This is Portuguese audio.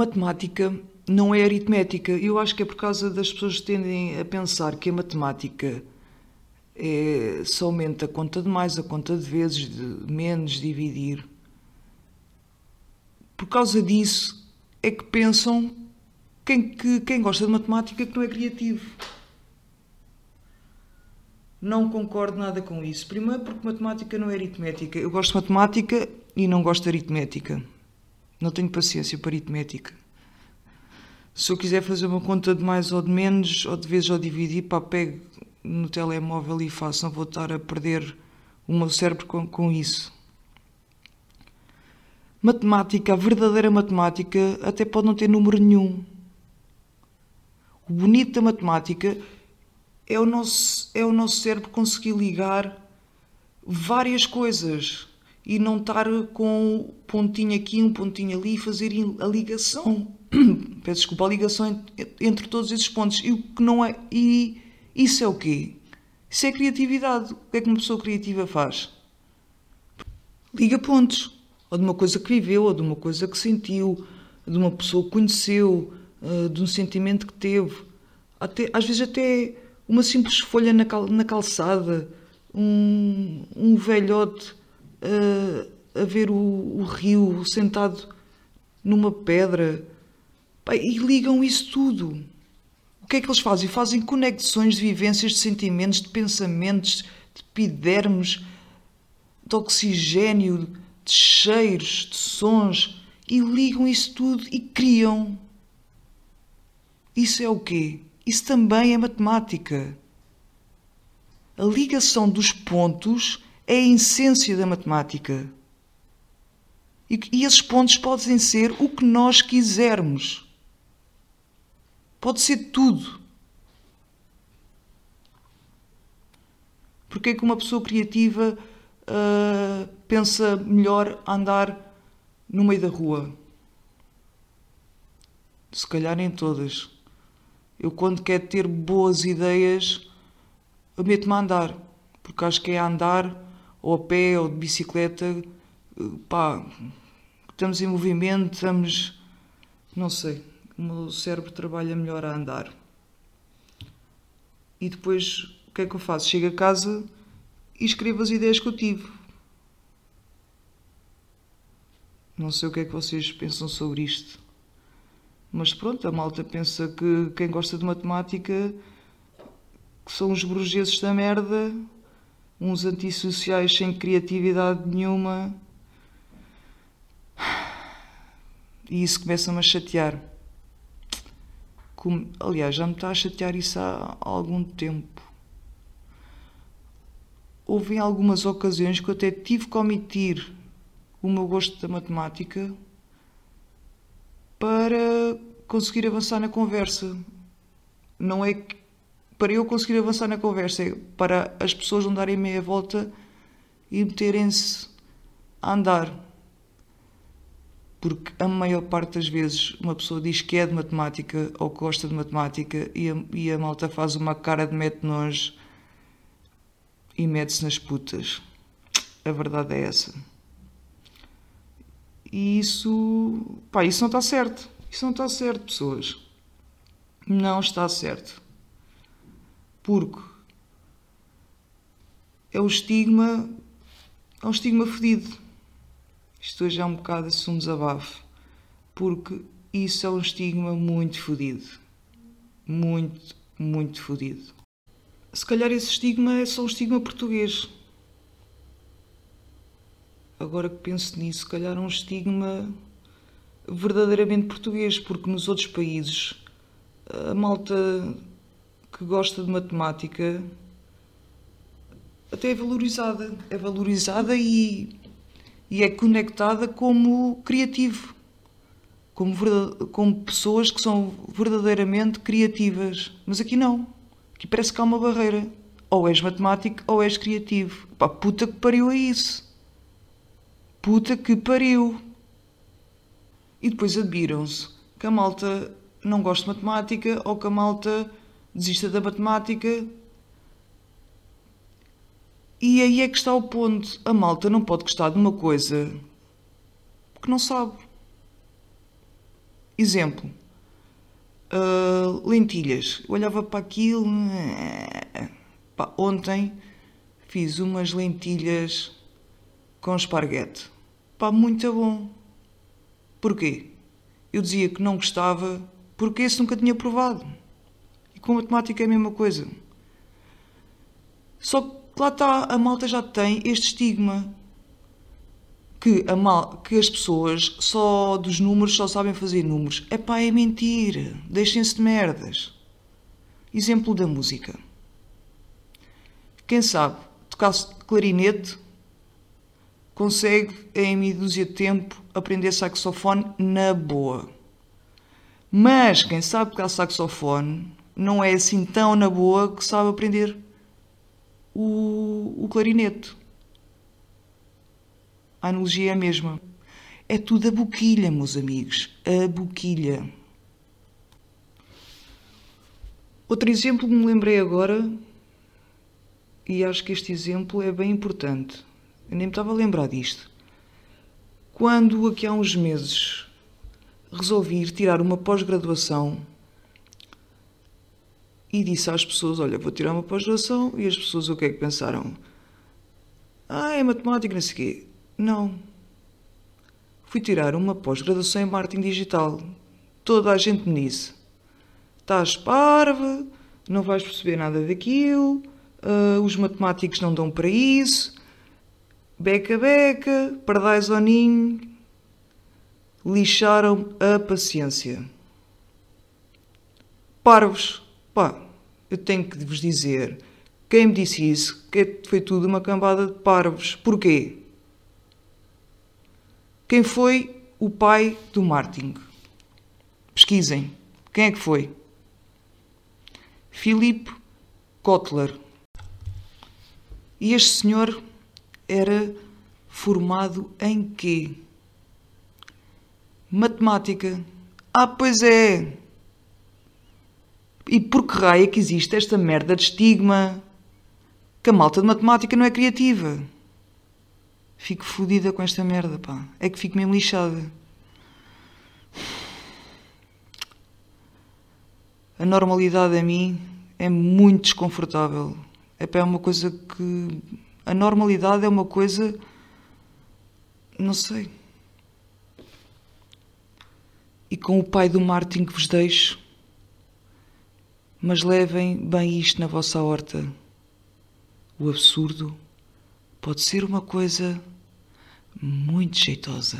matemática não é aritmética. Eu acho que é por causa das pessoas tendem a pensar que a matemática é somente a conta de mais, a conta de vezes, de menos, dividir. Por causa disso é que pensam quem, que, quem gosta de matemática que não é criativo. Não concordo nada com isso. Primeiro porque matemática não é aritmética. Eu gosto de matemática e não gosto de aritmética. Não tenho paciência para aritmética. Se eu quiser fazer uma conta de mais ou de menos, ou de vezes ou dividir, pá, pego no telemóvel e faço. Não vou estar a perder o meu cérebro com, com isso. Matemática, a verdadeira matemática, até pode não ter número nenhum. O bonito da matemática é o nosso, é o nosso cérebro conseguir ligar várias coisas e não estar com um pontinho aqui, um pontinho ali e fazer a ligação. Peço desculpa, a ligação entre todos esses pontos. E o que não é. E isso é o quê? Isso é criatividade. O que é que uma pessoa criativa faz? Liga pontos. Ou de uma coisa que viveu, ou de uma coisa que sentiu, de uma pessoa que conheceu, eh, de um sentimento que teve. Até, às vezes até uma simples folha na, cal, na calçada, um, um velhote a, a ver o, o, rio sentado numa pedra. e ligam isso tudo. O que é que eles fazem? Fazem conexões de vivências, de sentimentos, de pensamentos, de epidermos, de oxigênio, de cheiros, de sons e ligam isso tudo e criam. Isso é o quê? Isso também é matemática. A ligação dos pontos é a essência da matemática. E, e esses pontos podem ser o que nós quisermos. Pode ser tudo. Porque é que uma pessoa criativa uh, pensa melhor andar no meio da rua? Se calhar nem todas. Eu, quando quero ter boas ideias, meto-me a andar, porque acho que é andar, ou a pé, ou de bicicleta, pá, estamos em movimento, estamos. não sei, o meu cérebro trabalha melhor a andar. E depois, o que é que eu faço? Chego a casa e escrevo as ideias que eu tive. Não sei o que é que vocês pensam sobre isto. Mas pronto, a malta pensa que quem gosta de matemática que são os burgueses da merda, uns antissociais sem criatividade nenhuma. E isso começa-me a chatear. Como, aliás, já me está a chatear isso há algum tempo. Houve em algumas ocasiões que eu até tive que omitir o meu gosto da matemática para conseguir avançar na conversa. Não é que para eu conseguir avançar na conversa, é para as pessoas não darem meia volta e meterem-se a andar. Porque a maior parte das vezes uma pessoa diz que é de matemática ou gosta de matemática e a, e a malta faz uma cara de mete nojo e mete-se nas putas. A verdade é essa. E isso, pá, isso não está certo. Isso não está certo, pessoas. Não está certo. Porque é o estigma, é um estigma fedido. Isto hoje é um bocado assim um desabafo. Porque isso é um estigma muito fodido. Muito, muito fodido. Se calhar esse estigma é só um estigma português. Agora que penso nisso, se calhar é um estigma verdadeiramente português, porque nos outros países a malta que gosta de matemática até é valorizada. É valorizada e, e é conectada como criativo. Como, como pessoas que são verdadeiramente criativas. Mas aqui não. Aqui parece que há uma barreira. Ou és matemático ou és criativo. Pá, puta que pariu é isso. Puta que pariu. E depois admiram-se que a malta não gosta de matemática ou que a malta desista da matemática. E aí é que está o ponto. A malta não pode gostar de uma coisa que não sabe. Exemplo. Uh, lentilhas. Eu olhava para aquilo. Pá, ontem fiz umas lentilhas com esparguete. Pá, muito bom. Porquê? Eu dizia que não gostava porque esse nunca tinha provado. E com matemática é a mesma coisa. Só que lá está, a malta já tem este estigma que, a mal, que as pessoas só dos números só sabem fazer números. É pá, é mentira. Deixem-se de merdas. Exemplo da música. Quem sabe tocar clarinete consegue em meia dúzia de tempo aprender saxofone na boa. Mas quem sabe tocar saxofone não é assim tão na boa que sabe aprender o, o clarinete. A analogia é a mesma. É tudo a boquilha, meus amigos. A boquilha. Outro exemplo que me lembrei agora, e acho que este exemplo é bem importante. Eu nem me estava a lembrar disto. Quando, aqui há uns meses, resolvi ir tirar uma pós-graduação e disse às pessoas: Olha, vou tirar uma pós-graduação. E as pessoas o que é que pensaram? Ah, é matemática, não sei o quê. Não. Fui tirar uma pós-graduação em marketing digital. Toda a gente me disse: Estás parva, não vais perceber nada daquilo, uh, os matemáticos não dão para isso, beca beca, pardais ao ninho. Lixaram a paciência. Parvos Pá, eu tenho que vos dizer, quem me disse isso, que foi tudo uma cambada de parvos. Porquê? Quem foi o pai do Martin? Pesquisem. Quem é que foi? Philip Kotler. E este senhor era formado em quê? Matemática. Ah, pois é! E por que raio é que existe esta merda de estigma? Que a malta de matemática não é criativa. Fico fodida com esta merda, pá. É que fico mesmo lixada. A normalidade a mim é muito desconfortável. É pá, é uma coisa que. A normalidade é uma coisa. Não sei. E com o pai do Martin que vos deixo mas levem bem isto na vossa horta. O absurdo pode ser uma coisa muito jeitosa.